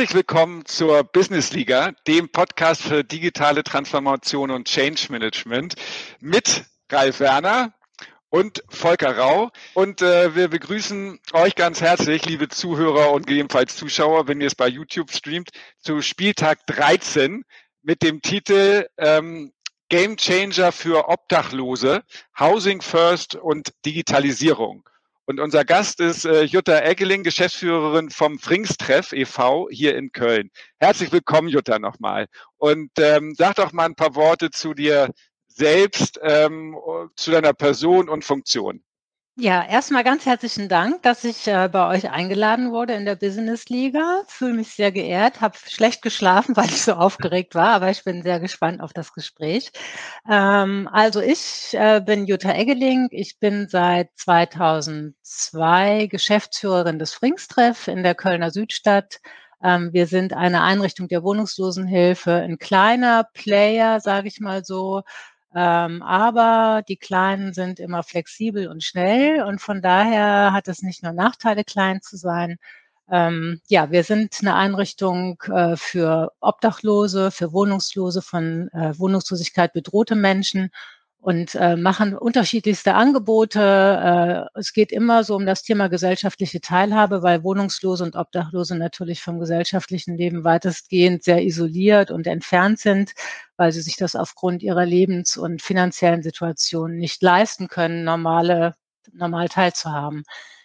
Herzlich willkommen zur Business Liga, dem Podcast für digitale Transformation und Change Management mit Ralf Werner und Volker Rau. Und äh, wir begrüßen euch ganz herzlich, liebe Zuhörer und gegebenenfalls Zuschauer, wenn ihr es bei YouTube streamt, zu Spieltag 13 mit dem Titel ähm, Game Changer für Obdachlose, Housing First und Digitalisierung. Und unser Gast ist äh, Jutta Eggeling, Geschäftsführerin vom Frings-Treff e.V. hier in Köln. Herzlich willkommen, Jutta, nochmal. Und ähm, sag doch mal ein paar Worte zu dir selbst, ähm, zu deiner Person und Funktion. Ja, erstmal ganz herzlichen Dank, dass ich äh, bei euch eingeladen wurde in der Business Liga. Fühle mich sehr geehrt, habe schlecht geschlafen, weil ich so aufgeregt war, aber ich bin sehr gespannt auf das Gespräch. Ähm, also ich äh, bin Jutta Eggeling. Ich bin seit 2002 Geschäftsführerin des Fringstreff in der Kölner Südstadt. Ähm, wir sind eine Einrichtung der Wohnungslosenhilfe, ein kleiner Player, sage ich mal so, ähm, aber die Kleinen sind immer flexibel und schnell und von daher hat es nicht nur Nachteile, klein zu sein. Ähm, ja, wir sind eine Einrichtung äh, für Obdachlose, für Wohnungslose, von äh, Wohnungslosigkeit bedrohte Menschen und äh, machen unterschiedlichste Angebote. Äh, es geht immer so um das Thema gesellschaftliche Teilhabe, weil Wohnungslose und Obdachlose natürlich vom gesellschaftlichen Leben weitestgehend sehr isoliert und entfernt sind, weil sie sich das aufgrund ihrer Lebens- und finanziellen Situation nicht leisten können, normale, normal teilzuhaben.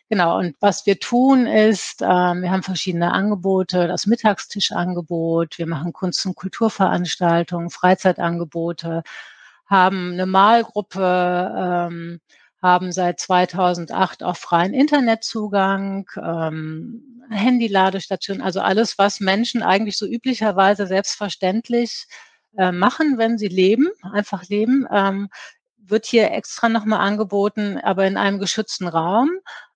Genau, und was wir tun ist, äh, wir haben verschiedene Angebote, das Mittagstischangebot, wir machen Kunst- und Kulturveranstaltungen, Freizeitangebote, haben eine Malgruppe, ähm, haben seit 2008 auch freien Internetzugang, ähm, Handyladestation, also alles, was Menschen eigentlich so üblicherweise selbstverständlich äh, machen, wenn sie leben, einfach leben, ähm, wird hier extra nochmal angeboten, aber in einem geschützten Raum.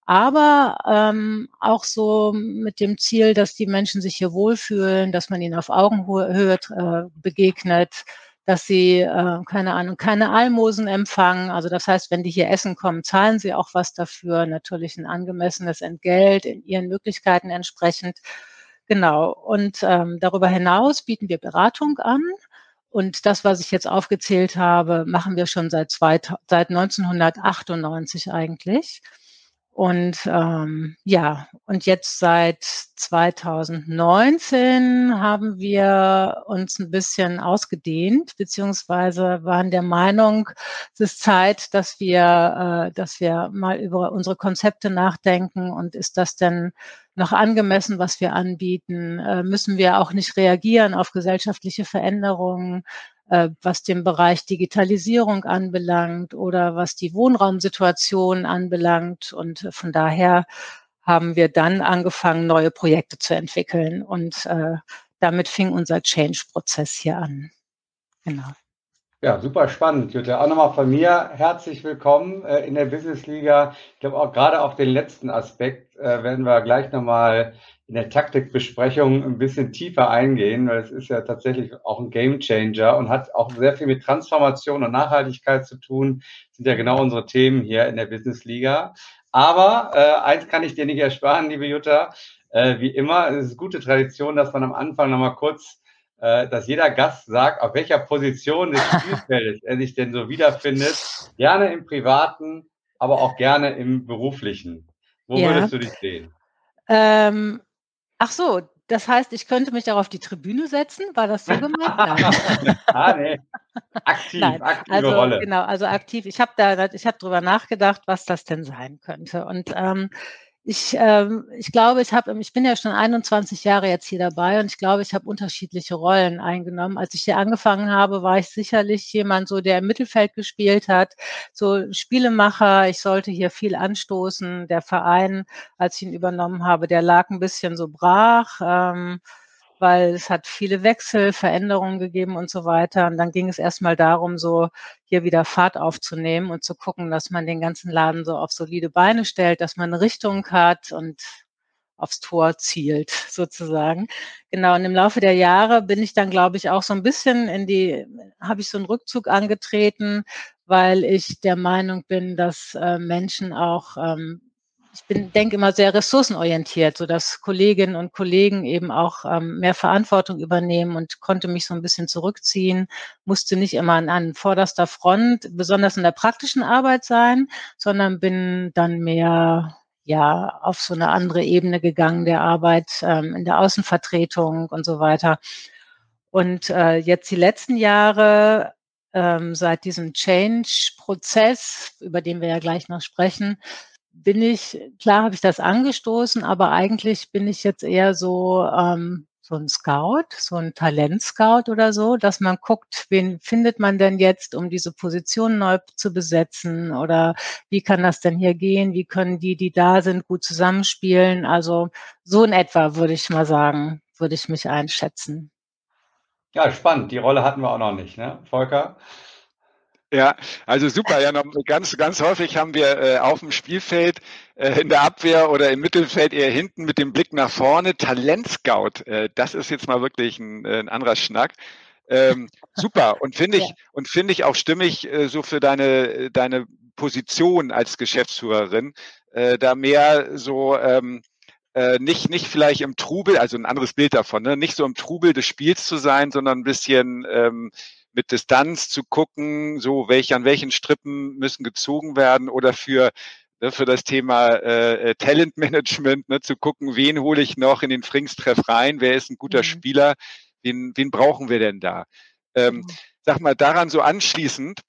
Aber ähm, auch so mit dem Ziel, dass die Menschen sich hier wohlfühlen, dass man ihnen auf Augenhöhe äh, begegnet, dass sie, äh, keine Ahnung, keine Almosen empfangen. Also das heißt, wenn die hier essen kommen, zahlen sie auch was dafür, natürlich ein angemessenes Entgelt in ihren Möglichkeiten entsprechend. Genau. Und ähm, darüber hinaus bieten wir Beratung an. Und das, was ich jetzt aufgezählt habe, machen wir schon seit, zwei, seit 1998 eigentlich. Und ähm, ja, und jetzt seit 2019 haben wir uns ein bisschen ausgedehnt, beziehungsweise waren der Meinung, es ist Zeit, dass wir, äh, dass wir mal über unsere Konzepte nachdenken und ist das denn noch angemessen, was wir anbieten? Äh, müssen wir auch nicht reagieren auf gesellschaftliche Veränderungen? Äh, was den Bereich Digitalisierung anbelangt oder was die Wohnraumsituation anbelangt. Und von daher haben wir dann angefangen, neue Projekte zu entwickeln. Und äh, damit fing unser Change-Prozess hier an. Genau. Ja, super spannend, Jutta. Auch nochmal von mir herzlich willkommen äh, in der Business Liga. Ich glaube auch gerade auf den letzten Aspekt äh, werden wir gleich nochmal in der Taktikbesprechung ein bisschen tiefer eingehen, weil es ist ja tatsächlich auch ein Game Changer und hat auch sehr viel mit Transformation und Nachhaltigkeit zu tun. Das sind ja genau unsere Themen hier in der Business Liga. Aber äh, eins kann ich dir nicht ersparen, liebe Jutta. Äh, wie immer, es ist gute Tradition, dass man am Anfang nochmal kurz, äh, dass jeder Gast sagt, auf welcher Position des Spielfeldes er sich denn so wiederfindet. Gerne im Privaten, aber auch gerne im Beruflichen. Wo ja. würdest du dich sehen? Ähm, Ach so, das heißt, ich könnte mich auch auf die Tribüne setzen? War das so gemeint? Nein. ah, nee. Aktiv, Nein. aktive also, Rolle. Genau, also aktiv. Ich habe da, ich habe drüber nachgedacht, was das denn sein könnte. Und ähm, ich, ähm, ich glaube, ich habe, ich bin ja schon 21 Jahre jetzt hier dabei und ich glaube, ich habe unterschiedliche Rollen eingenommen. Als ich hier angefangen habe, war ich sicherlich jemand, so der im Mittelfeld gespielt hat, so Spielemacher. Ich sollte hier viel anstoßen. Der Verein, als ich ihn übernommen habe, der lag ein bisschen so brach. Ähm, weil es hat viele Wechsel, Veränderungen gegeben und so weiter. Und dann ging es erstmal darum, so hier wieder Fahrt aufzunehmen und zu gucken, dass man den ganzen Laden so auf solide Beine stellt, dass man eine Richtung hat und aufs Tor zielt, sozusagen. Genau, und im Laufe der Jahre bin ich dann, glaube ich, auch so ein bisschen in die, habe ich so einen Rückzug angetreten, weil ich der Meinung bin, dass äh, Menschen auch ähm, ich bin, denke immer sehr ressourcenorientiert, so dass Kolleginnen und Kollegen eben auch ähm, mehr Verantwortung übernehmen und konnte mich so ein bisschen zurückziehen, musste nicht immer an, an vorderster Front, besonders in der praktischen Arbeit sein, sondern bin dann mehr ja auf so eine andere Ebene gegangen der Arbeit ähm, in der Außenvertretung und so weiter. Und äh, jetzt die letzten Jahre ähm, seit diesem Change-Prozess, über den wir ja gleich noch sprechen, bin ich, klar habe ich das angestoßen, aber eigentlich bin ich jetzt eher so, ähm, so ein Scout, so ein Talentscout oder so, dass man guckt, wen findet man denn jetzt, um diese Position neu zu besetzen oder wie kann das denn hier gehen, wie können die, die da sind, gut zusammenspielen. Also so in etwa würde ich mal sagen, würde ich mich einschätzen. Ja, spannend. Die Rolle hatten wir auch noch nicht, ne, Volker? Ja, also super. Ja, noch ganz, ganz häufig haben wir äh, auf dem Spielfeld äh, in der Abwehr oder im Mittelfeld eher hinten mit dem Blick nach vorne Talentscout. Äh, das ist jetzt mal wirklich ein, äh, ein anderer Schnack. Ähm, super und finde ich ja. und finde ich auch stimmig äh, so für deine deine Position als Geschäftsführerin äh, da mehr so ähm, äh, nicht nicht vielleicht im Trubel also ein anderes Bild davon ne? nicht so im Trubel des Spiels zu sein sondern ein bisschen ähm, mit Distanz zu gucken, so welche an welchen Strippen müssen gezogen werden oder für ne, für das Thema äh, äh Talentmanagement, ne, zu gucken, wen hole ich noch in den Frings-Treff rein, wer ist ein guter mhm. Spieler, wen, wen brauchen wir denn da? Ähm, mhm. Sag mal, daran so anschließend,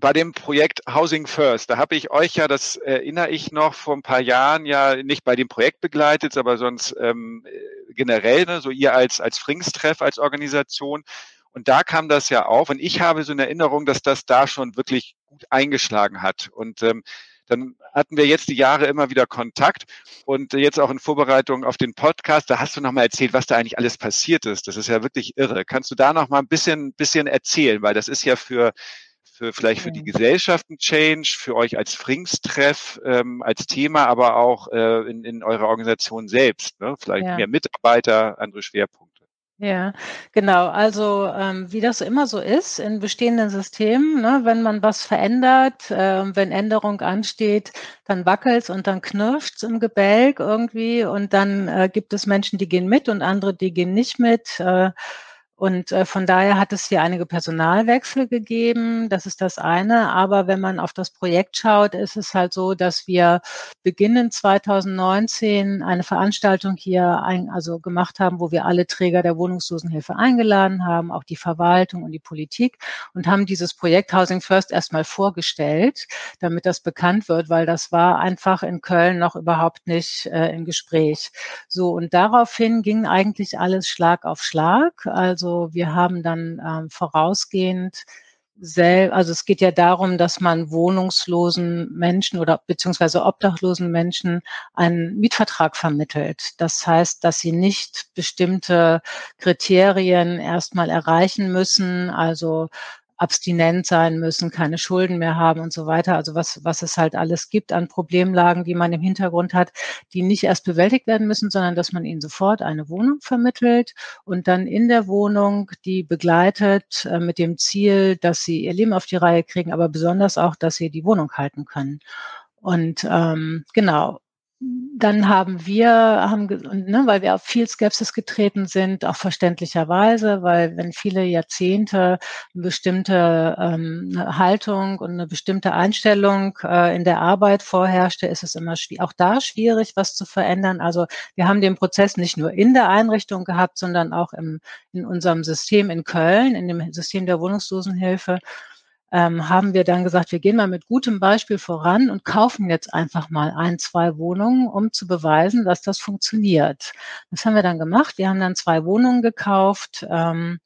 bei dem Projekt Housing First, da habe ich euch ja, das erinnere ich noch, vor ein paar Jahren ja nicht bei dem Projekt begleitet, aber sonst ähm, generell, ne, so ihr als, als Frings-Treff, als Organisation. Und da kam das ja auf. Und ich habe so eine Erinnerung, dass das da schon wirklich gut eingeschlagen hat. Und ähm, dann hatten wir jetzt die Jahre immer wieder Kontakt und jetzt auch in Vorbereitung auf den Podcast, da hast du nochmal erzählt, was da eigentlich alles passiert ist. Das ist ja wirklich irre. Kannst du da nochmal ein bisschen, bisschen erzählen? Weil das ist ja für, für vielleicht für die Gesellschaft ein Change, für euch als Frings-Treff ähm, als Thema, aber auch äh, in, in eurer Organisation selbst. Ne? Vielleicht ja. mehr Mitarbeiter, andere Schwerpunkte. Ja, genau. Also ähm, wie das immer so ist in bestehenden Systemen, ne, wenn man was verändert, äh, wenn Änderung ansteht, dann wackelt's und dann knirscht's im Gebälk irgendwie und dann äh, gibt es Menschen, die gehen mit und andere, die gehen nicht mit. Äh, und äh, von daher hat es hier einige Personalwechsel gegeben. Das ist das eine. Aber wenn man auf das Projekt schaut, ist es halt so, dass wir beginnend 2019 eine Veranstaltung hier ein, also gemacht haben, wo wir alle Träger der Wohnungslosenhilfe eingeladen haben, auch die Verwaltung und die Politik und haben dieses Projekt Housing First erstmal vorgestellt, damit das bekannt wird, weil das war einfach in Köln noch überhaupt nicht äh, im Gespräch. So und daraufhin ging eigentlich alles Schlag auf Schlag. Also also wir haben dann ähm, vorausgehend sel also es geht ja darum, dass man wohnungslosen Menschen oder beziehungsweise obdachlosen Menschen einen Mietvertrag vermittelt. Das heißt, dass sie nicht bestimmte Kriterien erstmal erreichen müssen, also abstinent sein müssen, keine Schulden mehr haben und so weiter. Also was, was es halt alles gibt an Problemlagen, die man im Hintergrund hat, die nicht erst bewältigt werden müssen, sondern dass man ihnen sofort eine Wohnung vermittelt und dann in der Wohnung die begleitet äh, mit dem Ziel, dass sie ihr Leben auf die Reihe kriegen, aber besonders auch, dass sie die Wohnung halten können. Und ähm, genau, dann haben wir, haben, ne, weil wir auf viel Skepsis getreten sind, auch verständlicherweise, weil wenn viele Jahrzehnte eine bestimmte ähm, eine Haltung und eine bestimmte Einstellung äh, in der Arbeit vorherrschte, ist es immer auch da schwierig, was zu verändern. Also wir haben den Prozess nicht nur in der Einrichtung gehabt, sondern auch im, in unserem System in Köln, in dem System der Wohnungslosenhilfe ähm, haben wir dann gesagt, wir gehen mal mit gutem Beispiel voran und kaufen jetzt einfach mal ein, zwei Wohnungen, um zu beweisen, dass das funktioniert. Das haben wir dann gemacht. Wir haben dann zwei Wohnungen gekauft. Ähm,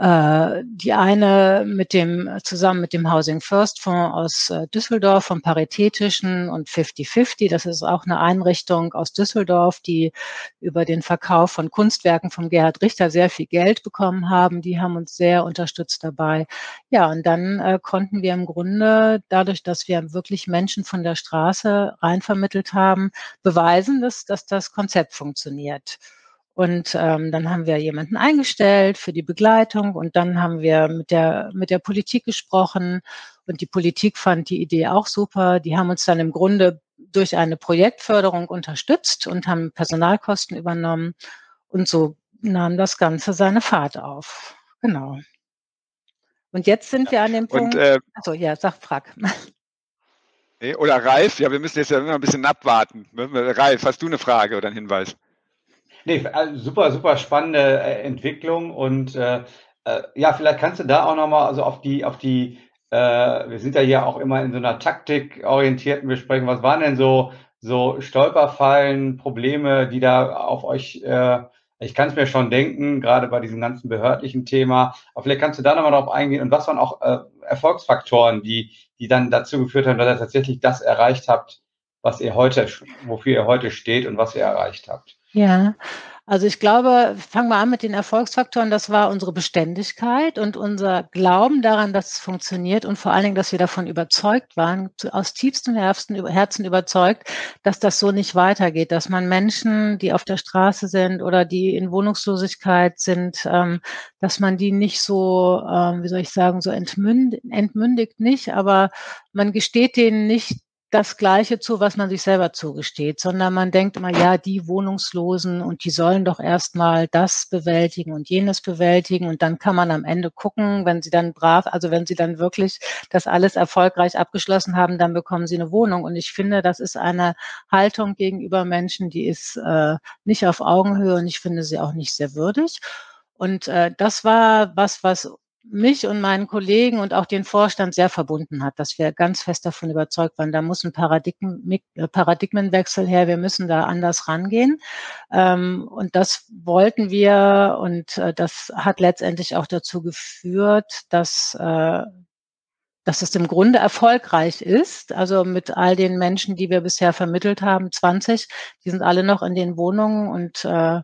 äh, die eine mit dem, zusammen mit dem Housing First Fonds aus äh, Düsseldorf vom Paritätischen und 50-50. Das ist auch eine Einrichtung aus Düsseldorf, die über den Verkauf von Kunstwerken von Gerhard Richter sehr viel Geld bekommen haben. Die haben uns sehr unterstützt dabei. Ja, und dann äh, konnten wir im Grunde dadurch, dass wir wirklich Menschen von der Straße reinvermittelt haben, beweisen, dass, dass das Konzept funktioniert. Und ähm, dann haben wir jemanden eingestellt für die Begleitung und dann haben wir mit der, mit der Politik gesprochen und die Politik fand die Idee auch super. Die haben uns dann im Grunde durch eine Projektförderung unterstützt und haben Personalkosten übernommen. Und so nahm das Ganze seine Fahrt auf. Genau. Und jetzt sind wir an dem Punkt. Und, äh, also ja, sag frag. Oder Ralf, ja, wir müssen jetzt ja immer ein bisschen abwarten. Ralf, hast du eine Frage oder einen Hinweis? Nee, also super, super spannende äh, Entwicklung und äh, äh, ja, vielleicht kannst du da auch nochmal also auf die, auf die, äh, wir sind ja hier auch immer in so einer taktikorientierten Besprechung. Was waren denn so, so Stolperfallen, Probleme, die da auf euch, äh, ich kann es mir schon denken, gerade bei diesem ganzen behördlichen Thema, aber vielleicht kannst du da nochmal drauf eingehen und was waren auch äh, Erfolgsfaktoren, die, die dann dazu geführt haben, dass ihr tatsächlich das erreicht habt, was ihr heute, wofür ihr heute steht und was ihr erreicht habt. Ja, also ich glaube, fangen wir an mit den Erfolgsfaktoren. Das war unsere Beständigkeit und unser Glauben daran, dass es funktioniert und vor allen Dingen, dass wir davon überzeugt waren, aus tiefstem Herzen überzeugt, dass das so nicht weitergeht, dass man Menschen, die auf der Straße sind oder die in Wohnungslosigkeit sind, ähm, dass man die nicht so, ähm, wie soll ich sagen, so entmündigt, entmündigt nicht, aber man gesteht denen nicht das Gleiche zu, was man sich selber zugesteht, sondern man denkt immer, ja, die Wohnungslosen und die sollen doch erstmal das bewältigen und jenes bewältigen und dann kann man am Ende gucken, wenn sie dann brav, also wenn sie dann wirklich das alles erfolgreich abgeschlossen haben, dann bekommen sie eine Wohnung. Und ich finde, das ist eine Haltung gegenüber Menschen, die ist äh, nicht auf Augenhöhe und ich finde sie auch nicht sehr würdig. Und äh, das war was, was mich und meinen Kollegen und auch den Vorstand sehr verbunden hat, dass wir ganz fest davon überzeugt waren, da muss ein Paradigmen, äh, Paradigmenwechsel her, wir müssen da anders rangehen. Ähm, und das wollten wir und äh, das hat letztendlich auch dazu geführt, dass äh, dass es im Grunde erfolgreich ist. Also mit all den Menschen, die wir bisher vermittelt haben, 20, die sind alle noch in den Wohnungen und äh,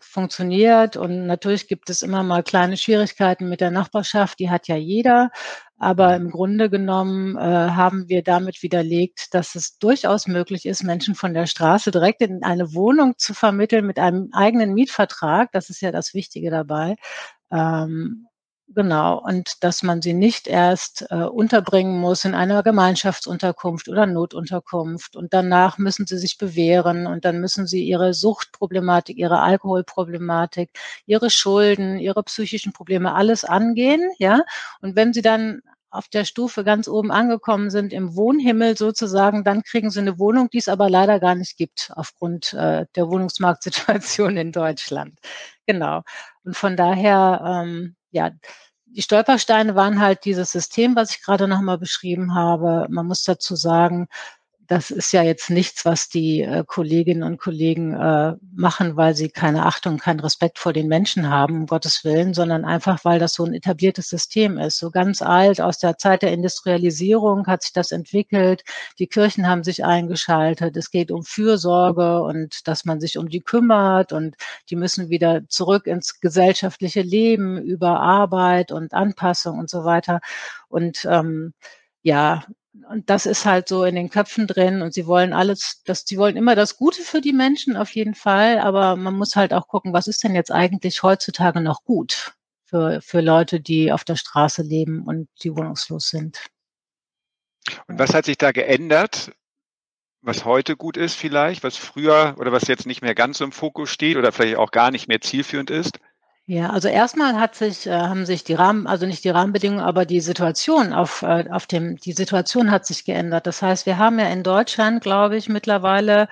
funktioniert. Und natürlich gibt es immer mal kleine Schwierigkeiten mit der Nachbarschaft, die hat ja jeder. Aber im Grunde genommen äh, haben wir damit widerlegt, dass es durchaus möglich ist, Menschen von der Straße direkt in eine Wohnung zu vermitteln mit einem eigenen Mietvertrag. Das ist ja das Wichtige dabei. Ähm, Genau, und dass man sie nicht erst äh, unterbringen muss in einer Gemeinschaftsunterkunft oder Notunterkunft und danach müssen sie sich bewähren und dann müssen sie ihre Suchtproblematik, ihre Alkoholproblematik, ihre Schulden, ihre psychischen Probleme alles angehen, ja. Und wenn sie dann auf der Stufe ganz oben angekommen sind, im Wohnhimmel sozusagen, dann kriegen sie eine Wohnung, die es aber leider gar nicht gibt aufgrund äh, der Wohnungsmarktsituation in Deutschland. Genau. Und von daher, ähm, ja, die Stolpersteine waren halt dieses System, was ich gerade nochmal beschrieben habe. Man muss dazu sagen, das ist ja jetzt nichts, was die äh, Kolleginnen und Kollegen äh, machen, weil sie keine Achtung, keinen Respekt vor den Menschen haben, um Gottes Willen, sondern einfach, weil das so ein etabliertes System ist. So ganz alt, aus der Zeit der Industrialisierung hat sich das entwickelt. Die Kirchen haben sich eingeschaltet. Es geht um Fürsorge und dass man sich um die kümmert und die müssen wieder zurück ins gesellschaftliche Leben über Arbeit und Anpassung und so weiter. Und ähm, ja, und das ist halt so in den Köpfen drin und sie wollen alles, das, sie wollen immer das Gute für die Menschen auf jeden Fall, aber man muss halt auch gucken, was ist denn jetzt eigentlich heutzutage noch gut für, für Leute, die auf der Straße leben und die wohnungslos sind. Und was hat sich da geändert, was heute gut ist vielleicht, was früher oder was jetzt nicht mehr ganz im Fokus steht oder vielleicht auch gar nicht mehr zielführend ist? Ja, also erstmal hat sich, äh, haben sich die Rahmen, also nicht die Rahmenbedingungen, aber die Situation auf, äh, auf dem, die Situation hat sich geändert. Das heißt, wir haben ja in Deutschland, glaube ich, mittlerweile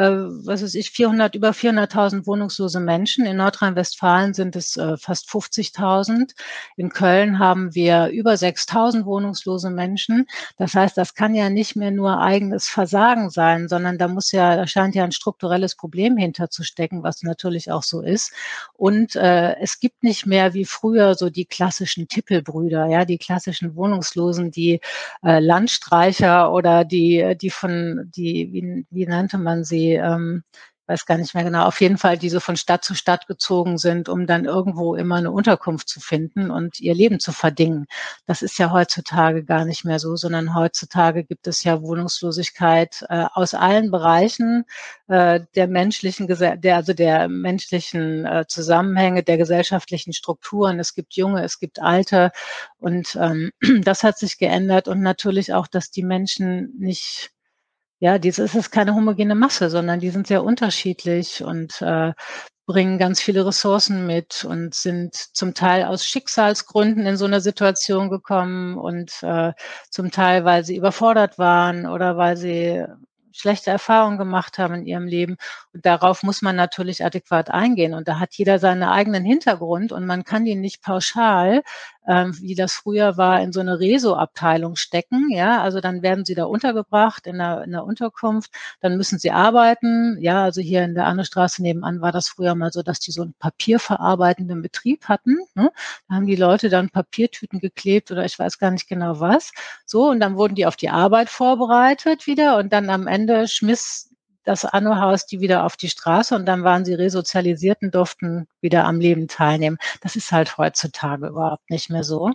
was weiß ich, 400, über 400.000 wohnungslose Menschen. In Nordrhein-Westfalen sind es äh, fast 50.000. In Köln haben wir über 6.000 wohnungslose Menschen. Das heißt, das kann ja nicht mehr nur eigenes Versagen sein, sondern da muss ja, da scheint ja ein strukturelles Problem hinterzustecken, was natürlich auch so ist. Und äh, es gibt nicht mehr wie früher so die klassischen Tippelbrüder, ja, die klassischen Wohnungslosen, die äh, Landstreicher oder die, die von, die, wie, wie nannte man sie, ähm, weiß gar nicht mehr genau, auf jeden Fall, die so von Stadt zu Stadt gezogen sind, um dann irgendwo immer eine Unterkunft zu finden und ihr Leben zu verdingen. Das ist ja heutzutage gar nicht mehr so, sondern heutzutage gibt es ja Wohnungslosigkeit äh, aus allen Bereichen äh, der menschlichen, der, also der menschlichen äh, Zusammenhänge, der gesellschaftlichen Strukturen. Es gibt Junge, es gibt Alte und ähm, das hat sich geändert und natürlich auch, dass die Menschen nicht Ja, dies ist es keine homogene Masse, sondern die sind sehr unterschiedlich und äh, bringen ganz viele Ressourcen mit und sind zum Teil aus Schicksalsgründen in so eine Situation gekommen und äh, zum Teil, weil sie überfordert waren oder weil sie schlechte Erfahrungen gemacht haben in ihrem Leben. Und darauf muss man natürlich adäquat eingehen. Und da hat jeder seinen eigenen Hintergrund und man kann ihn nicht pauschal ähm, wie das früher war, in so eine Reso-Abteilung stecken. Ja, also dann werden sie da untergebracht in der, in der Unterkunft. Dann müssen sie arbeiten. Ja, also hier in der Annestraße nebenan war das früher mal so, dass die so einen papierverarbeitenden Betrieb hatten. Ne? Da haben die Leute dann Papiertüten geklebt oder ich weiß gar nicht genau was. So, und dann wurden die auf die Arbeit vorbereitet wieder und dann am Ende schmiss das Anno-Haus die wieder auf die Straße und dann waren sie resozialisiert und durften wieder am Leben teilnehmen. Das ist halt heutzutage überhaupt nicht mehr so.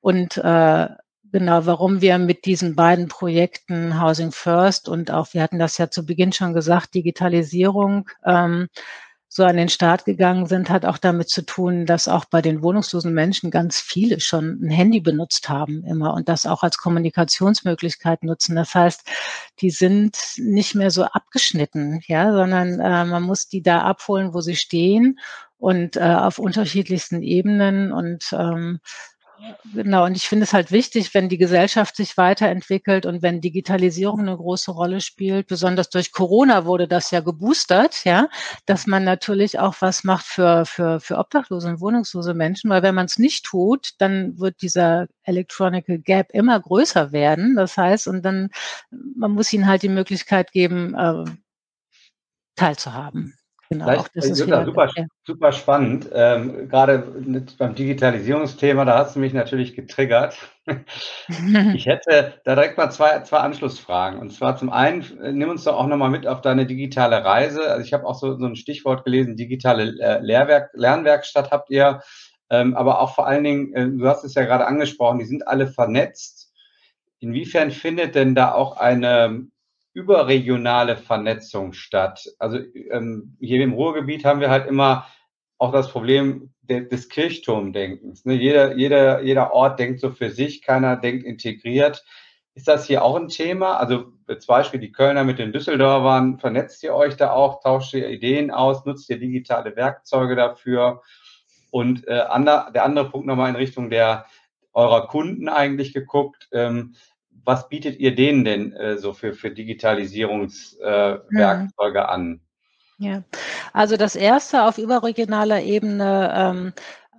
Und äh, genau, warum wir mit diesen beiden Projekten Housing First und auch, wir hatten das ja zu Beginn schon gesagt, Digitalisierung ähm, so an den Start gegangen sind, hat auch damit zu tun, dass auch bei den wohnungslosen Menschen ganz viele schon ein Handy benutzt haben immer und das auch als Kommunikationsmöglichkeit nutzen. Das heißt, die sind nicht mehr so abgeschnitten, ja, sondern äh, man muss die da abholen, wo sie stehen und äh, auf unterschiedlichsten Ebenen und ähm, Genau, und ich finde es halt wichtig, wenn die Gesellschaft sich weiterentwickelt und wenn Digitalisierung eine große Rolle spielt, besonders durch Corona wurde das ja geboostert, ja, dass man natürlich auch was macht für, für, für obdachlose und wohnungslose Menschen, weil wenn man es nicht tut, dann wird dieser Electronical Gap immer größer werden. Das heißt, und dann, man muss ihnen halt die Möglichkeit geben, äh, teilzuhaben. Genau, auch das ist Jutta, super, ja. super spannend. Ähm, gerade beim Digitalisierungsthema, da hast du mich natürlich getriggert. ich hätte da direkt mal zwei, zwei Anschlussfragen. Und zwar zum einen, äh, nimm uns doch auch nochmal mit auf deine digitale Reise. Also ich habe auch so, so ein Stichwort gelesen, digitale äh, Lehrwerk, Lernwerkstatt habt ihr. Ähm, aber auch vor allen Dingen, äh, du hast es ja gerade angesprochen, die sind alle vernetzt. Inwiefern findet denn da auch eine überregionale Vernetzung statt. Also ähm, hier im Ruhrgebiet haben wir halt immer auch das Problem de des Kirchturmdenkens. Ne? Jeder, jeder, jeder Ort denkt so für sich, keiner denkt integriert. Ist das hier auch ein Thema? Also zum Beispiel die Kölner mit den Düsseldorfern, vernetzt ihr euch da auch, tauscht ihr Ideen aus, nutzt ihr digitale Werkzeuge dafür? Und äh, ander, der andere Punkt nochmal in Richtung der eurer Kunden eigentlich geguckt. Ähm, was bietet ihr denen denn äh, so für, für Digitalisierungswerkzeuge äh, mhm. an? Ja, also das erste auf überregionaler Ebene ähm,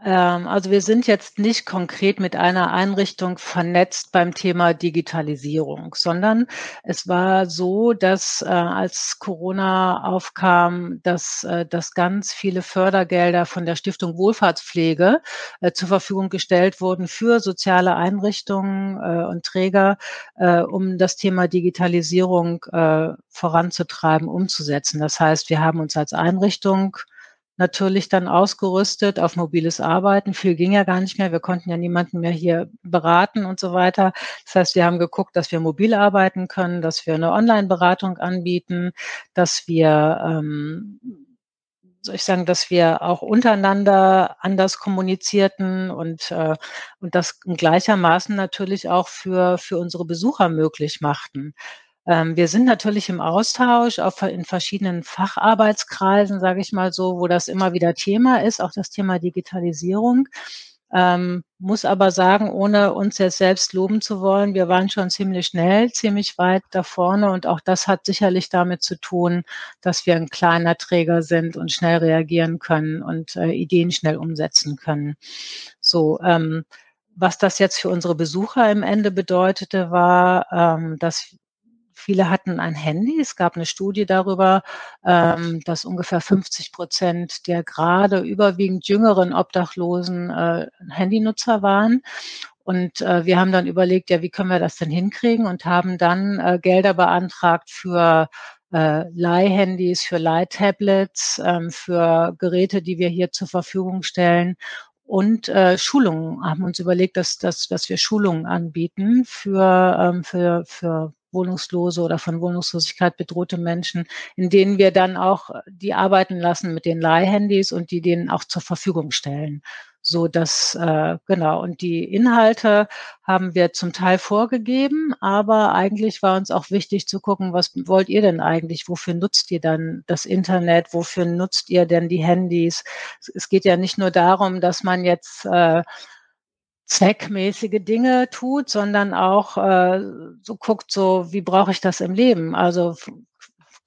also wir sind jetzt nicht konkret mit einer Einrichtung vernetzt beim Thema Digitalisierung, sondern es war so, dass äh, als Corona aufkam, dass, äh, dass ganz viele Fördergelder von der Stiftung Wohlfahrtspflege äh, zur Verfügung gestellt wurden für soziale Einrichtungen und Träger, um das Thema Digitalisierung voranzutreiben, umzusetzen. Das heißt, wir haben uns als Einrichtung natürlich dann ausgerüstet auf mobiles Arbeiten. Viel ging ja gar nicht mehr. Wir konnten ja niemanden mehr hier beraten und so weiter. Das heißt, wir haben geguckt, dass wir mobil arbeiten können, dass wir eine Online-Beratung anbieten, dass wir ähm, soll ich sagen, dass wir auch untereinander anders kommunizierten und, äh, und das gleichermaßen natürlich auch für, für unsere Besucher möglich machten. Ähm, wir sind natürlich im Austausch auf, in verschiedenen Facharbeitskreisen, sage ich mal so, wo das immer wieder Thema ist, auch das Thema Digitalisierung. Ähm, muss aber sagen, ohne uns jetzt selbst loben zu wollen, wir waren schon ziemlich schnell, ziemlich weit da vorne und auch das hat sicherlich damit zu tun, dass wir ein kleiner Träger sind und schnell reagieren können und äh, Ideen schnell umsetzen können. So, ähm, was das jetzt für unsere Besucher im Ende bedeutete, war, ähm, dass Viele hatten ein Handy. Es gab eine Studie darüber, ähm, dass ungefähr 50 Prozent der gerade überwiegend jüngeren Obdachlosen äh, Handynutzer waren. Und äh, wir haben dann überlegt, ja, wie können wir das denn hinkriegen und haben dann äh, Gelder beantragt für äh, Leihhandys, für Leihtablets, ähm, für Geräte, die wir hier zur Verfügung stellen und äh, Schulungen haben uns überlegt, dass, dass, dass wir Schulungen anbieten für, ähm, für, für Wohnungslose oder von Wohnungslosigkeit bedrohte Menschen, in denen wir dann auch die arbeiten lassen mit den Leihhandys und die denen auch zur Verfügung stellen. so dass äh, genau und die Inhalte haben wir zum Teil vorgegeben, aber eigentlich war uns auch wichtig zu gucken, was wollt ihr denn eigentlich? Wofür nutzt ihr dann das Internet? Wofür nutzt ihr denn die Handys? Es geht ja nicht nur darum, dass man jetzt äh, zweckmäßige Dinge tut, sondern auch äh, so guckt, so wie brauche ich das im Leben? Also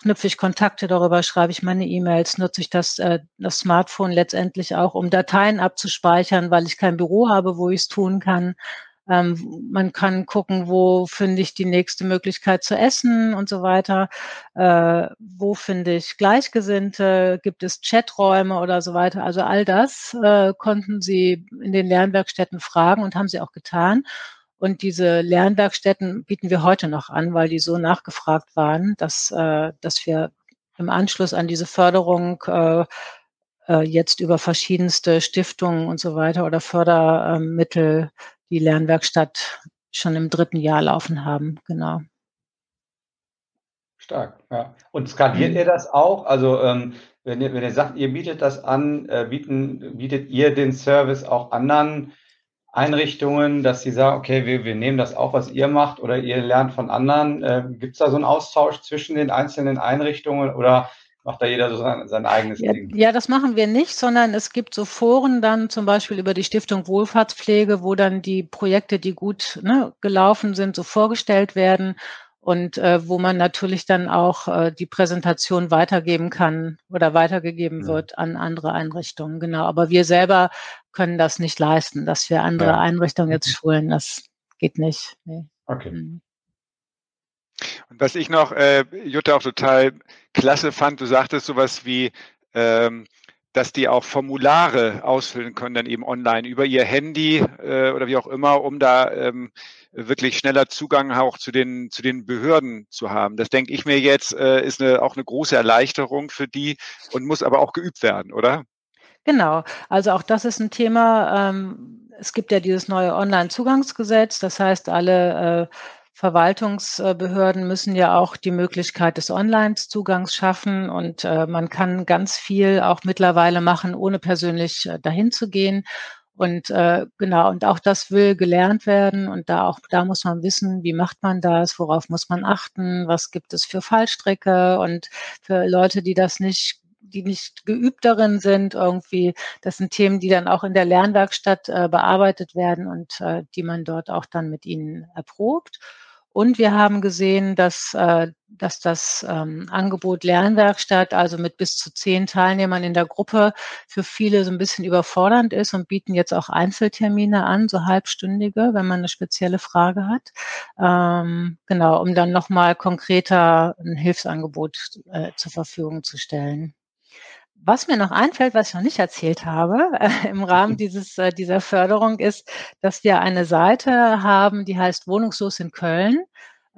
knüpfe ich Kontakte darüber, schreibe ich meine E-Mails, nutze ich das, äh, das Smartphone letztendlich auch, um Dateien abzuspeichern, weil ich kein Büro habe, wo ich es tun kann. Ähm, man kann gucken, wo finde ich die nächste Möglichkeit zu essen und so weiter. Äh, wo finde ich Gleichgesinnte? Gibt es Chaträume oder so weiter? Also all das äh, konnten Sie in den Lernwerkstätten fragen und haben Sie auch getan. Und diese Lernwerkstätten bieten wir heute noch an, weil die so nachgefragt waren, dass, äh, dass wir im Anschluss an diese Förderung äh, äh, jetzt über verschiedenste Stiftungen und so weiter oder Fördermittel die Lernwerkstatt schon im dritten Jahr laufen haben. Genau. Stark, ja. Und skaliert mhm. ihr das auch? Also ähm, wenn, ihr, wenn ihr sagt, ihr bietet das an, äh, bieten, bietet ihr den Service auch anderen Einrichtungen, dass sie sagen, okay, wir, wir nehmen das auch, was ihr macht, oder ihr lernt von anderen. Äh, Gibt es da so einen Austausch zwischen den einzelnen Einrichtungen oder macht da jeder so sein, sein eigenes ja, Ding? Ja, das machen wir nicht, sondern es gibt so Foren dann zum Beispiel über die Stiftung Wohlfahrtspflege, wo dann die Projekte, die gut ne, gelaufen sind, so vorgestellt werden und äh, wo man natürlich dann auch äh, die Präsentation weitergeben kann oder weitergegeben ja. wird an andere Einrichtungen. Genau. Aber wir selber können das nicht leisten, dass wir andere ja. Einrichtungen jetzt schulen. Das geht nicht. Nee. Okay. Mhm. Und was ich noch, äh, Jutta, auch total klasse fand, du sagtest sowas wie, ähm, dass die auch Formulare ausfüllen können, dann eben online über ihr Handy äh, oder wie auch immer, um da ähm, wirklich schneller Zugang auch zu den, zu den Behörden zu haben. Das denke ich mir jetzt, äh, ist eine, auch eine große Erleichterung für die und muss aber auch geübt werden, oder? Genau, also auch das ist ein Thema. Ähm, es gibt ja dieses neue Online-Zugangsgesetz, das heißt, alle äh, Verwaltungsbehörden müssen ja auch die Möglichkeit des Online-Zugangs schaffen und äh, man kann ganz viel auch mittlerweile machen, ohne persönlich äh, dahin zu gehen. Und äh, genau, und auch das will gelernt werden und da auch da muss man wissen, wie macht man das, worauf muss man achten, was gibt es für Fallstricke und für Leute, die das nicht die nicht geübt darin sind, irgendwie, das sind Themen, die dann auch in der Lernwerkstatt bearbeitet werden und die man dort auch dann mit ihnen erprobt. Und wir haben gesehen, dass, äh, dass das ähm, Angebot Lernwerkstatt, also mit bis zu zehn Teilnehmern in der Gruppe, für viele so ein bisschen überfordernd ist und bieten jetzt auch Einzeltermine an, so halbstündige, wenn man eine spezielle Frage hat. Ähm, genau, um dann nochmal konkreter ein Hilfsangebot äh, zur Verfügung zu stellen. Was mir noch einfällt, was ich noch nicht erzählt habe äh, im Rahmen dieses, äh, dieser Förderung, ist, dass wir eine Seite haben, die heißt Wohnungslos in Köln.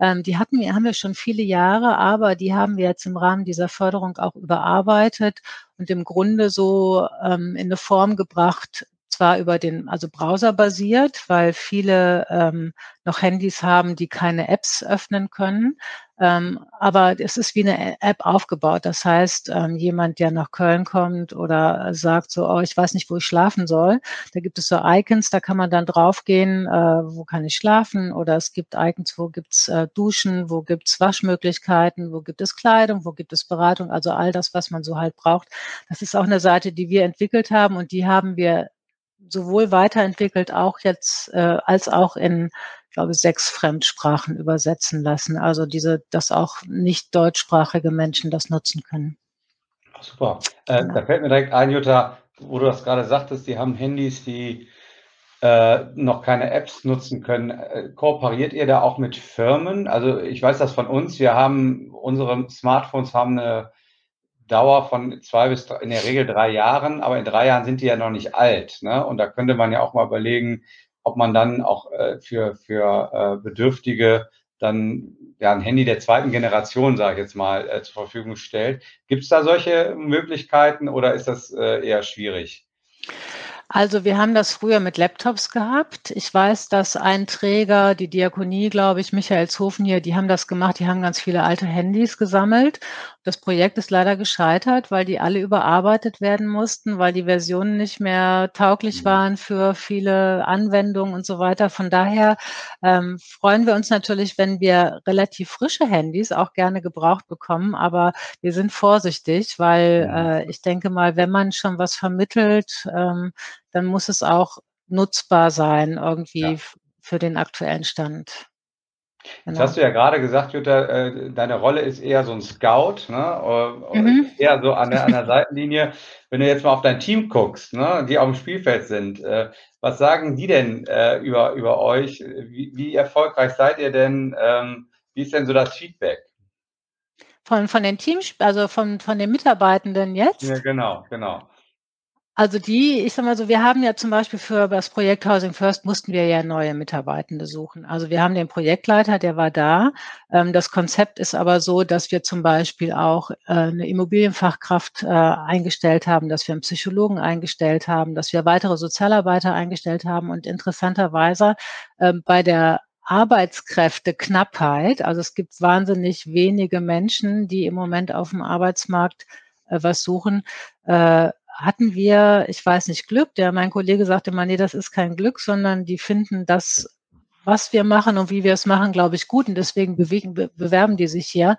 Ähm, die hatten wir, haben wir schon viele Jahre, aber die haben wir jetzt im Rahmen dieser Förderung auch überarbeitet und im Grunde so ähm, in eine Form gebracht, zwar über den, also Browser basiert, weil viele ähm, noch Handys haben, die keine Apps öffnen können. Ähm, aber es ist wie eine App aufgebaut. Das heißt, ähm, jemand, der nach Köln kommt oder sagt so, oh, ich weiß nicht, wo ich schlafen soll, da gibt es so Icons, da kann man dann draufgehen, äh, wo kann ich schlafen? Oder es gibt Icons, wo gibt's äh, Duschen, wo gibt's Waschmöglichkeiten, wo gibt es Kleidung, wo gibt es Beratung, also all das, was man so halt braucht. Das ist auch eine Seite, die wir entwickelt haben und die haben wir sowohl weiterentwickelt, auch jetzt, äh, als auch in, ich glaube, sechs Fremdsprachen übersetzen lassen. Also diese, dass auch nicht deutschsprachige Menschen das nutzen können. super. Äh, Da fällt mir direkt ein, Jutta, wo du das gerade sagtest, die haben Handys, die äh, noch keine Apps nutzen können. Äh, kooperiert ihr da auch mit Firmen? Also ich weiß das von uns. Wir haben unsere Smartphones haben eine Dauer von zwei bis drei, in der Regel drei Jahren, aber in drei Jahren sind die ja noch nicht alt. Ne? Und da könnte man ja auch mal überlegen, ob man dann auch äh, für, für äh, Bedürftige dann ja, ein Handy der zweiten Generation, sage ich jetzt mal, äh, zur Verfügung stellt. Gibt es da solche Möglichkeiten oder ist das äh, eher schwierig? Also wir haben das früher mit Laptops gehabt. Ich weiß, dass ein Träger, die Diakonie, glaube ich, Michaelshofen hier, die haben das gemacht, die haben ganz viele alte Handys gesammelt das Projekt ist leider gescheitert, weil die alle überarbeitet werden mussten, weil die Versionen nicht mehr tauglich mhm. waren für viele Anwendungen und so weiter. Von daher ähm, freuen wir uns natürlich, wenn wir relativ frische Handys auch gerne gebraucht bekommen, aber wir sind vorsichtig, weil äh, ich denke mal, wenn man schon was vermittelt, ähm, dann muss es auch nutzbar sein irgendwie ja. für den aktuellen Stand. Genau. Jetzt hast du ja gerade gesagt, Jutta, äh, deine Rolle ist eher so ein Scout, ne? Äh, mhm. eher so an der, an der Seitenlinie. Wenn du jetzt mal auf dein Team guckst, ne? die auf dem Spielfeld sind, äh, was sagen die denn über, über euch? Wie, wie erfolgreich seid ihr denn? Ähm, wie ist denn so das Feedback? Von, von den Teams, also von, von den Mitarbeitenden jetzt? Ja, genau, genau. Also die, ich sag mal so, wir haben ja zum Beispiel für das Projekt Housing First mussten wir ja neue Mitarbeitende suchen. Also wir haben den Projektleiter, der war da. Ähm, das Konzept ist aber so, dass wir zum Beispiel auch äh, eine Immobilienfachkraft äh, eingestellt haben, dass wir einen Psychologen eingestellt haben, dass wir weitere Sozialarbeiter eingestellt haben und interessanterweise ähm, bei der Arbeitskräfteknappheit, also es gibt wahnsinnig wenige Menschen, die im Moment auf dem Arbeitsmarkt äh, was suchen, hatten wir, ich weiß nicht, Glück. Der, mein Kollege sagte immer, nee, das ist kein Glück, sondern die finden das, was wir machen und wie wir es machen, glaube ich, gut. Und deswegen bewegen, be bewerben die sich hier.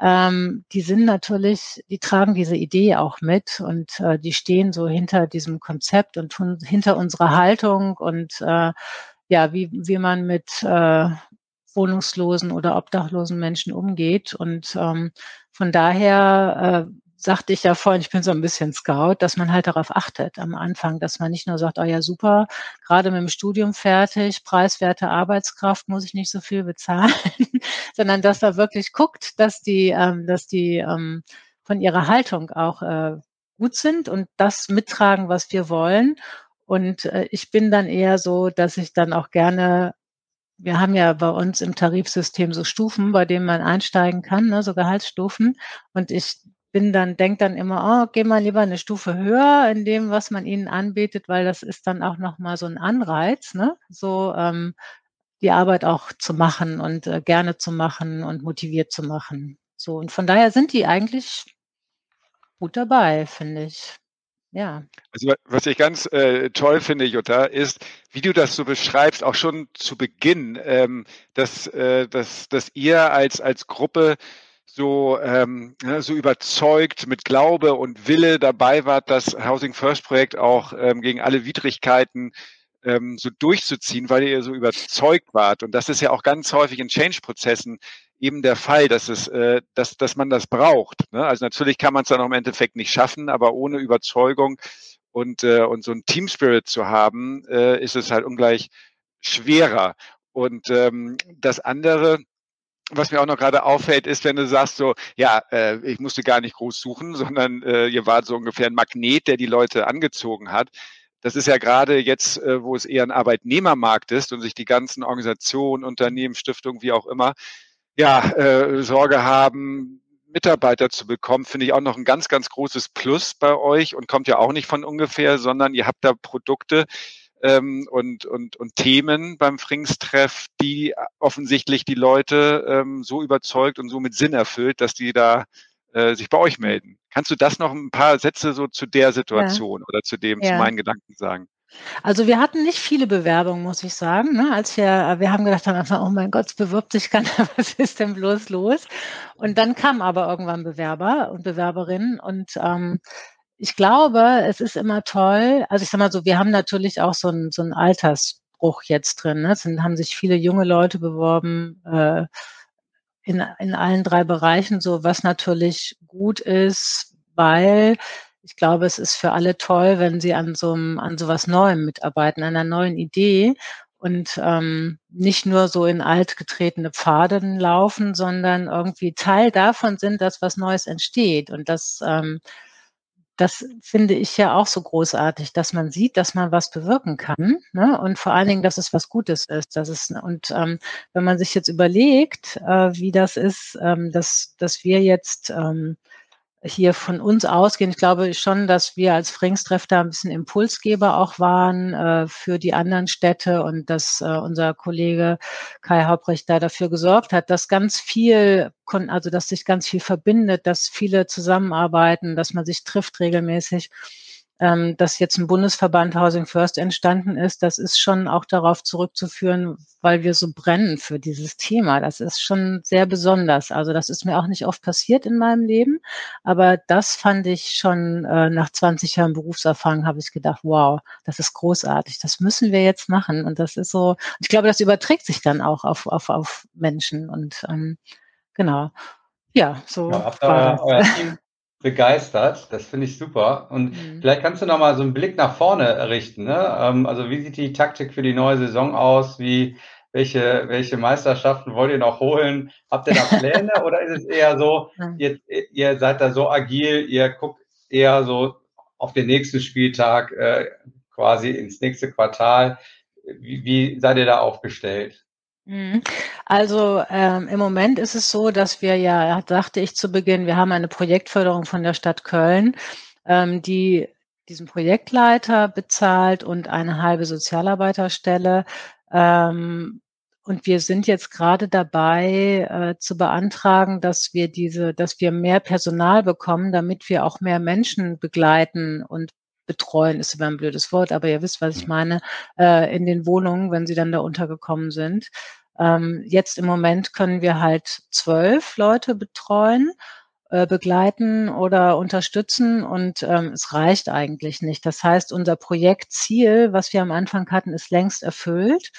Ähm, die sind natürlich, die tragen diese Idee auch mit und äh, die stehen so hinter diesem Konzept und tun, hinter unserer Haltung und äh, ja, wie, wie man mit äh, wohnungslosen oder obdachlosen Menschen umgeht. Und ähm, von daher äh, sagte ich ja vorhin, ich bin so ein bisschen Scout, dass man halt darauf achtet am Anfang, dass man nicht nur sagt, oh ja, super, gerade mit dem Studium fertig, preiswerte Arbeitskraft, muss ich nicht so viel bezahlen, sondern dass er wirklich guckt, dass die, ähm, dass die ähm, von ihrer Haltung auch äh, gut sind und das mittragen, was wir wollen. Und äh, ich bin dann eher so, dass ich dann auch gerne wir haben ja bei uns im Tarifsystem so Stufen, bei denen man einsteigen kann, ne, so Gehaltsstufen. Und ich bin dann, denke dann immer, oh, geh mal lieber eine Stufe höher in dem, was man ihnen anbietet, weil das ist dann auch nochmal so ein Anreiz, ne? So ähm, die Arbeit auch zu machen und äh, gerne zu machen und motiviert zu machen. So, und von daher sind die eigentlich gut dabei, finde ich. Ja. Also was ich ganz äh, toll finde, Jutta, ist, wie du das so beschreibst, auch schon zu Beginn, ähm, dass, äh, dass, dass ihr als, als Gruppe so, ähm, so überzeugt mit Glaube und Wille dabei wart, das Housing First Projekt auch ähm, gegen alle Widrigkeiten ähm, so durchzuziehen, weil ihr so überzeugt wart. Und das ist ja auch ganz häufig in Change-Prozessen eben der Fall, dass es, äh, dass, dass man das braucht. Ne? Also natürlich kann man es dann auch im Endeffekt nicht schaffen, aber ohne Überzeugung und, äh, und so ein Team Spirit zu haben, äh, ist es halt ungleich schwerer. Und ähm, das andere, was mir auch noch gerade auffällt, ist, wenn du sagst so, ja, äh, ich musste gar nicht groß suchen, sondern äh, ihr wart so ungefähr ein Magnet, der die Leute angezogen hat. Das ist ja gerade jetzt, äh, wo es eher ein Arbeitnehmermarkt ist und sich die ganzen Organisationen, Unternehmen, Stiftungen, wie auch immer, ja, äh, Sorge haben, Mitarbeiter zu bekommen, finde ich auch noch ein ganz, ganz großes Plus bei euch und kommt ja auch nicht von ungefähr, sondern ihr habt da Produkte, ähm, und, und, und Themen beim Frings-Treff, die offensichtlich die Leute ähm, so überzeugt und so mit Sinn erfüllt, dass die da äh, sich bei euch melden. Kannst du das noch ein paar Sätze so zu der Situation ja. oder zu dem, ja. zu meinen Gedanken sagen? Also wir hatten nicht viele Bewerbungen, muss ich sagen. Ne? Als wir, wir haben gedacht am Anfang, oh mein Gott, es bewirbt sich keiner, was ist denn bloß los? Und dann kamen aber irgendwann Bewerber und Bewerberinnen und ähm, ich glaube, es ist immer toll. Also ich sag mal so, wir haben natürlich auch so einen so Altersbruch jetzt drin. Ne? Es sind, haben sich viele junge Leute beworben äh, in, in allen drei Bereichen, so was natürlich gut ist, weil ich glaube, es ist für alle toll, wenn sie an so einem, an so was Neuem mitarbeiten, an einer neuen Idee und ähm, nicht nur so in altgetretene Pfaden laufen, sondern irgendwie Teil davon sind, dass was Neues entsteht und das ähm, das finde ich ja auch so großartig, dass man sieht, dass man was bewirken kann ne? und vor allen Dingen, dass es was Gutes ist. Dass es, und ähm, wenn man sich jetzt überlegt, äh, wie das ist, ähm, dass, dass wir jetzt ähm, hier von uns ausgehen. Ich glaube schon, dass wir als Frings-Treff da ein bisschen Impulsgeber auch waren äh, für die anderen Städte und dass äh, unser Kollege Kai Hauptrecht da dafür gesorgt hat, dass ganz viel, also dass sich ganz viel verbindet, dass viele zusammenarbeiten, dass man sich trifft regelmäßig ähm, dass jetzt ein Bundesverband Housing First entstanden ist, das ist schon auch darauf zurückzuführen, weil wir so brennen für dieses Thema. Das ist schon sehr besonders. Also das ist mir auch nicht oft passiert in meinem Leben, aber das fand ich schon äh, nach 20 Jahren Berufserfahrung habe ich gedacht, wow, das ist großartig. Das müssen wir jetzt machen. Und das ist so, ich glaube, das überträgt sich dann auch auf, auf, auf Menschen und ähm, genau. Ja, so. Ja, habt ihr euer Team, begeistert. Das finde ich super. Und mhm. vielleicht kannst du noch mal so einen Blick nach vorne richten. Ne? Ähm, also wie sieht die Taktik für die neue Saison aus? Wie, welche, welche Meisterschaften wollt ihr noch holen? Habt ihr da Pläne oder ist es eher so, ihr, ihr seid da so agil, ihr guckt eher so auf den nächsten Spieltag, äh, quasi ins nächste Quartal? Wie, wie seid ihr da aufgestellt? Mhm. Also ähm, im Moment ist es so, dass wir ja, sagte ich zu Beginn, wir haben eine Projektförderung von der Stadt Köln, ähm, die diesen Projektleiter bezahlt und eine halbe Sozialarbeiterstelle. Ähm, und wir sind jetzt gerade dabei äh, zu beantragen, dass wir diese, dass wir mehr Personal bekommen, damit wir auch mehr Menschen begleiten und betreuen ist immer ein blödes Wort, aber ihr wisst, was ich meine, äh, in den Wohnungen, wenn sie dann da untergekommen sind. Ähm, jetzt im Moment können wir halt zwölf Leute betreuen, äh, begleiten oder unterstützen und ähm, es reicht eigentlich nicht. Das heißt, unser Projektziel, was wir am Anfang hatten, ist längst erfüllt.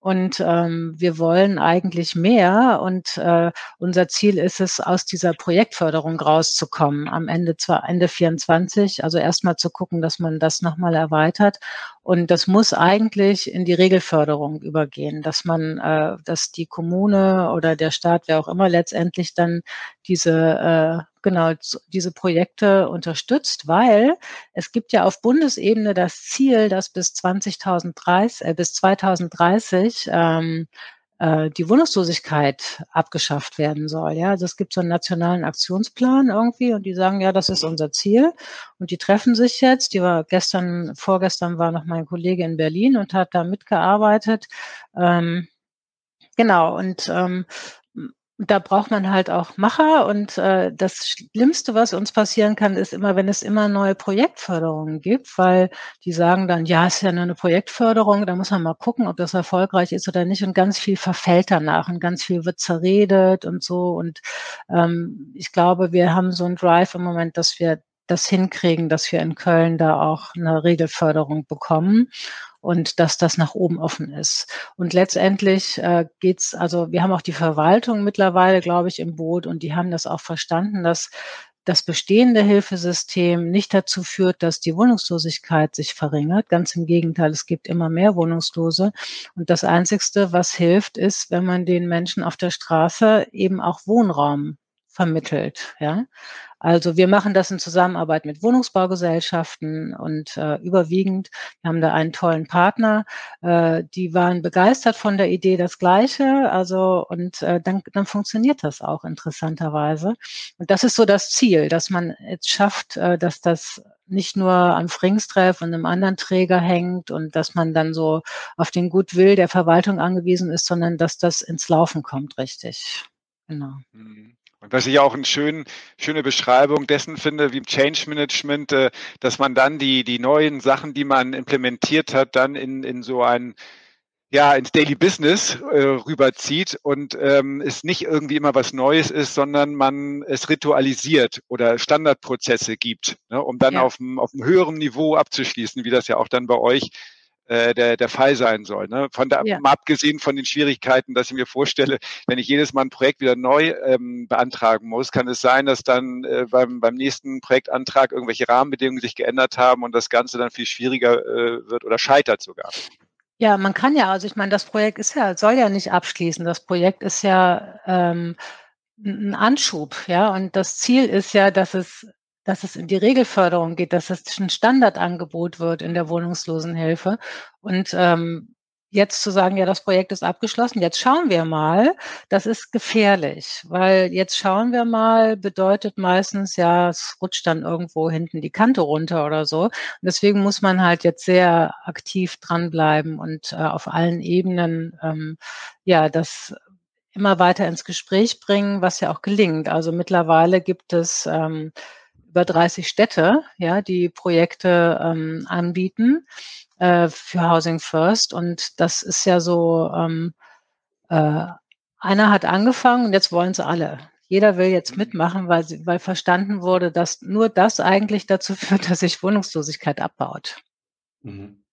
Und ähm, wir wollen eigentlich mehr. Und äh, unser Ziel ist es, aus dieser Projektförderung rauszukommen. Am Ende zwar Ende 24, also erstmal zu gucken, dass man das nochmal erweitert. Und das muss eigentlich in die Regelförderung übergehen, dass man, äh, dass die Kommune oder der Staat, wer auch immer letztendlich dann diese äh, genau diese Projekte unterstützt, weil es gibt ja auf Bundesebene das Ziel, dass bis 2030, äh, bis 2030 ähm, äh, die Wohnungslosigkeit abgeschafft werden soll. Ja, also es gibt so einen nationalen Aktionsplan irgendwie und die sagen, ja, das ist unser Ziel. Und die treffen sich jetzt. Die war gestern, vorgestern war noch mein Kollege in Berlin und hat da mitgearbeitet. Ähm, genau, und ähm, da braucht man halt auch Macher und äh, das Schlimmste, was uns passieren kann, ist immer, wenn es immer neue Projektförderungen gibt, weil die sagen dann, ja, es ist ja nur eine Projektförderung, da muss man mal gucken, ob das erfolgreich ist oder nicht. Und ganz viel verfällt danach und ganz viel wird zerredet und so. Und ähm, ich glaube, wir haben so einen Drive im Moment, dass wir das hinkriegen, dass wir in Köln da auch eine Regelförderung bekommen und dass das nach oben offen ist. Und letztendlich äh, geht's, also wir haben auch die Verwaltung mittlerweile, glaube ich, im Boot und die haben das auch verstanden, dass das bestehende Hilfesystem nicht dazu führt, dass die Wohnungslosigkeit sich verringert. Ganz im Gegenteil, es gibt immer mehr Wohnungslose. Und das Einzigste, was hilft, ist, wenn man den Menschen auf der Straße eben auch Wohnraum vermittelt. Ja? Also wir machen das in Zusammenarbeit mit Wohnungsbaugesellschaften und äh, überwiegend, wir haben da einen tollen Partner, äh, die waren begeistert von der Idee das Gleiche. Also und äh, dann, dann funktioniert das auch interessanterweise. Und das ist so das Ziel, dass man jetzt schafft, äh, dass das nicht nur am Fringstreff und einem anderen Träger hängt und dass man dann so auf den Gutwill der Verwaltung angewiesen ist, sondern dass das ins Laufen kommt, richtig. Genau. Mhm. Und was ich auch eine schön, schöne Beschreibung dessen finde, wie im Change Management, äh, dass man dann die, die neuen Sachen, die man implementiert hat, dann in, in so ein, ja, ins Daily Business äh, rüberzieht und ähm, es nicht irgendwie immer was Neues ist, sondern man es ritualisiert oder Standardprozesse gibt, ne, um dann ja. auf, einem, auf einem höheren Niveau abzuschließen, wie das ja auch dann bei euch äh, der, der Fall sein soll. Ne? Von der, ja. mal abgesehen von den Schwierigkeiten, dass ich mir vorstelle, wenn ich jedes Mal ein Projekt wieder neu ähm, beantragen muss, kann es sein, dass dann äh, beim, beim nächsten Projektantrag irgendwelche Rahmenbedingungen sich geändert haben und das Ganze dann viel schwieriger äh, wird oder scheitert sogar. Ja, man kann ja, also ich meine, das Projekt ist ja, soll ja nicht abschließen. Das Projekt ist ja ähm, ein Anschub, ja, und das Ziel ist ja, dass es dass es in die Regelförderung geht, dass es ein Standardangebot wird in der Wohnungslosenhilfe. Und ähm, jetzt zu sagen, ja, das Projekt ist abgeschlossen, jetzt schauen wir mal, das ist gefährlich, weil jetzt schauen wir mal bedeutet meistens, ja, es rutscht dann irgendwo hinten die Kante runter oder so. Und deswegen muss man halt jetzt sehr aktiv dranbleiben und äh, auf allen Ebenen, ähm, ja, das immer weiter ins Gespräch bringen, was ja auch gelingt. Also mittlerweile gibt es ähm, über 30 Städte, ja, die Projekte ähm, anbieten äh, für Housing First. Und das ist ja so, ähm, äh, einer hat angefangen und jetzt wollen sie alle. Jeder will jetzt mitmachen, weil, weil verstanden wurde, dass nur das eigentlich dazu führt, dass sich Wohnungslosigkeit abbaut. Mhm.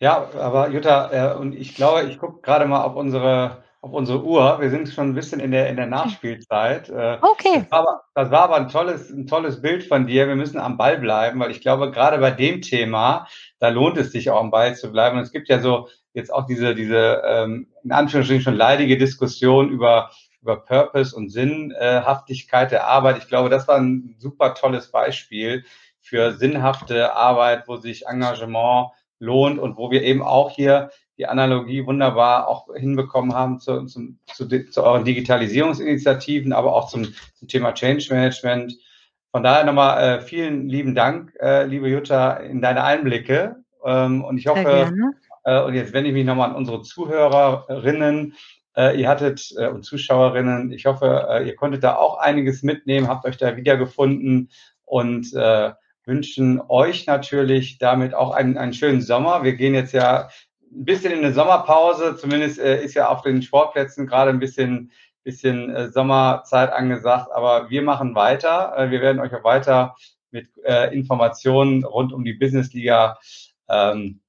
Ja, aber Jutta, äh, und ich glaube, ich gucke gerade mal auf unsere auf unsere Uhr. Wir sind schon ein bisschen in der, in der Nachspielzeit. Äh, okay. Das war, aber, das war aber ein tolles, ein tolles Bild von dir. Wir müssen am Ball bleiben, weil ich glaube, gerade bei dem Thema, da lohnt es sich auch am Ball zu bleiben. Und es gibt ja so jetzt auch diese, diese ähm, in Anführungsstrichen schon leidige Diskussion über, über Purpose und Sinnhaftigkeit der Arbeit. Ich glaube, das war ein super tolles Beispiel für sinnhafte Arbeit, wo sich Engagement lohnt und wo wir eben auch hier die Analogie wunderbar auch hinbekommen haben zu, zum, zu, zu euren Digitalisierungsinitiativen, aber auch zum, zum Thema Change Management. Von daher nochmal äh, vielen lieben Dank, äh, liebe Jutta, in deine Einblicke. Ähm, und ich hoffe, äh, und jetzt wende ich mich nochmal an unsere Zuhörerinnen. Äh, ihr hattet äh, und Zuschauerinnen, ich hoffe, äh, ihr konntet da auch einiges mitnehmen, habt euch da wiedergefunden und wünschen euch natürlich damit auch einen, einen schönen Sommer. Wir gehen jetzt ja ein bisschen in der Sommerpause, zumindest äh, ist ja auf den Sportplätzen gerade ein bisschen, bisschen äh, Sommerzeit angesagt, aber wir machen weiter. Äh, wir werden euch auch weiter mit äh, Informationen rund um die Businessliga ähm,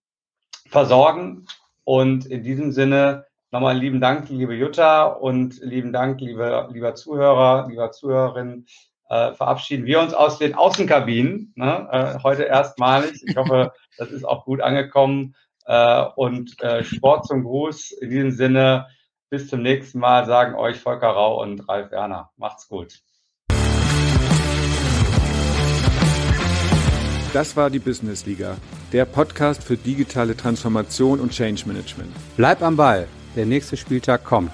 versorgen. Und in diesem Sinne nochmal lieben Dank, liebe Jutta und lieben Dank, liebe, lieber Zuhörer, lieber Zuhörerin. Äh, verabschieden wir uns aus den Außenkabinen. Ne? Äh, heute erstmalig. Ich hoffe, das ist auch gut angekommen. Äh, und äh, Sport zum Gruß. In diesem Sinne, bis zum nächsten Mal sagen euch Volker Rau und Ralf Werner. Macht's gut. Das war die Business Liga, der Podcast für digitale Transformation und Change Management. Bleib am Ball, der nächste Spieltag kommt.